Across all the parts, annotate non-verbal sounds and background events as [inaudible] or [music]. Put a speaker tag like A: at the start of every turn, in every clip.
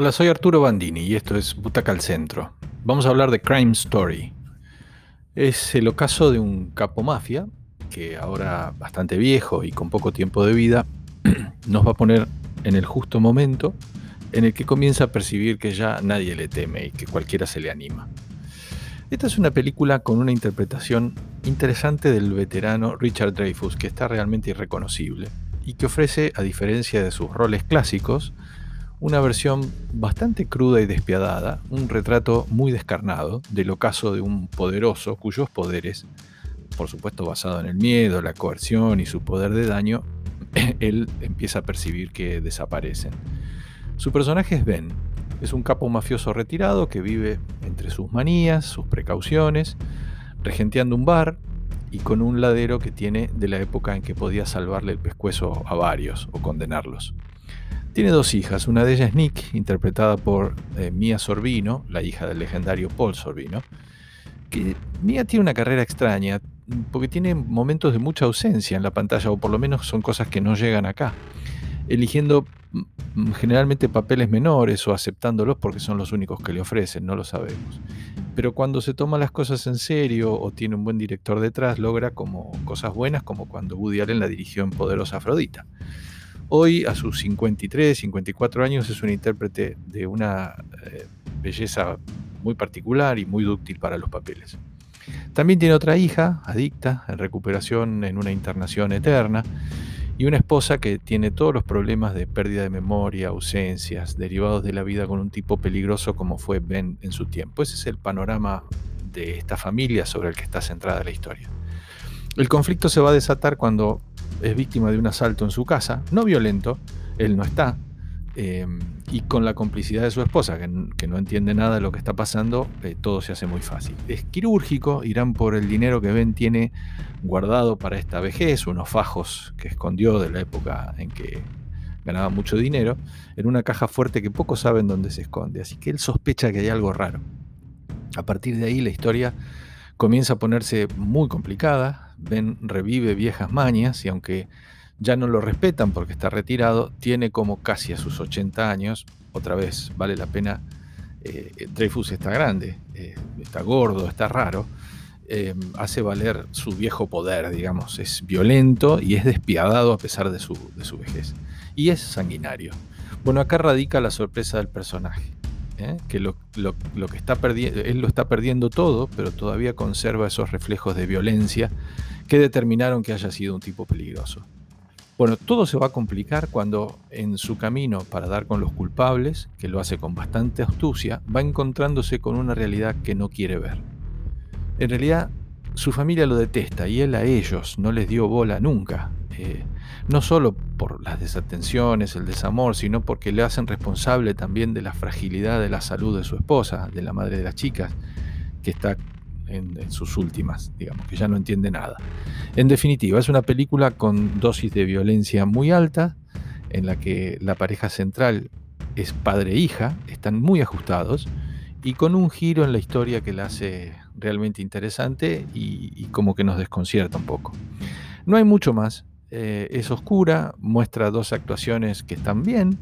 A: Hola, soy Arturo Bandini y esto es Butaca al Centro. Vamos a hablar de Crime Story. Es el ocaso de un capo mafia que ahora bastante viejo y con poco tiempo de vida [clears throat] nos va a poner en el justo momento en el que comienza a percibir que ya nadie le teme y que cualquiera se le anima. Esta es una película con una interpretación interesante del veterano Richard Dreyfuss que está realmente irreconocible y que ofrece, a diferencia de sus roles clásicos, una versión bastante cruda y despiadada, un retrato muy descarnado del ocaso de un poderoso cuyos poderes, por supuesto basado en el miedo, la coerción y su poder de daño, [laughs] él empieza a percibir que desaparecen. Su personaje es Ben, es un capo mafioso retirado que vive entre sus manías, sus precauciones, regenteando un bar y con un ladero que tiene de la época en que podía salvarle el pescuezo a varios o condenarlos. Tiene dos hijas, una de ellas es Nick, interpretada por eh, Mia Sorbino, la hija del legendario Paul Sorbino, que Mia tiene una carrera extraña, porque tiene momentos de mucha ausencia en la pantalla, o por lo menos son cosas que no llegan acá, eligiendo mm, generalmente papeles menores o aceptándolos porque son los únicos que le ofrecen, no lo sabemos. Pero cuando se toma las cosas en serio o tiene un buen director detrás, logra como cosas buenas, como cuando Woody Allen la dirigió en Poderosa Afrodita. Hoy, a sus 53, 54 años, es un intérprete de una eh, belleza muy particular y muy dúctil para los papeles. También tiene otra hija, adicta, en recuperación en una internación eterna, y una esposa que tiene todos los problemas de pérdida de memoria, ausencias, derivados de la vida con un tipo peligroso como fue Ben en su tiempo. Ese es el panorama de esta familia sobre el que está centrada la historia. El conflicto se va a desatar cuando es víctima de un asalto en su casa, no violento, él no está, em, y con la complicidad de su esposa, que, no entiende nada de lo que está pasando, eh, todo se hace muy fácil. Es quirúrgico, irán por el dinero que Ben tiene guardado para esta vejez, unos fajos que escondió de la época en que ganaba mucho dinero, en una caja fuerte que pocos saben dónde se esconde, así que él sospecha que hay algo raro. A partir de ahí la historia comienza a ponerse muy complicada, Ben revive viejas mañas y aunque ya no lo respetan porque está retirado, tiene como casi a sus 80 años, otra vez vale la pena, eh, Dreyfus está grande, eh, está gordo, está raro, eh, hace valer su viejo poder, digamos, es violento y es despiadado a pesar de su, de su vejez. Y es sanguinario. Bueno, acá radica la sorpresa del personaje. Que lo, lo, que está perdiendo, él lo está perdiendo todo, pero todavía conserva esos reflejos de violencia que determinaron que haya sido un tipo peligroso. Bueno, todo se va a complicar cuando en su camino para dar con los culpables, que lo hace con bastante astucia, va encontrándose con una realidad que no quiere ver. En realidad, su familia lo detesta y él a ellos no les dio bola nunca. Eh, no solo por las desatenciones, el desamor, sino porque le hacen responsable también de la fragilidad de la salud de su esposa, de la madre de las chicas, que está en, sus últimas, digamos, que ya no entiende nada. En definitiva, es una película con dosis de violencia muy alta, en la que la pareja central es padre e hija, están muy ajustados, y con un giro en la historia que la hace realmente interesante y, como que nos desconcierta un poco. No hay mucho más, eh, es oscura, muestra dos actuaciones que están bien,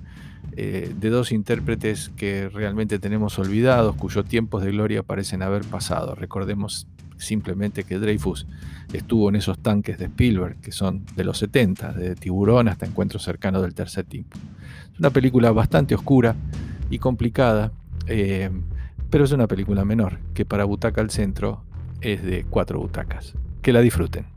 A: eh, de dos intérpretes que realmente tenemos olvidados, cuyos tiempos de gloria parecen haber pasado. Recordemos simplemente que Dreyfus estuvo en esos tanques de Spielberg, que son de los 70, de Tiburón hasta Encuentro cercano del tercer tiempo. Es una película bastante oscura y complicada, eh, pero es una película menor, que para Butaca al Centro es de cuatro butacas. Que la disfruten.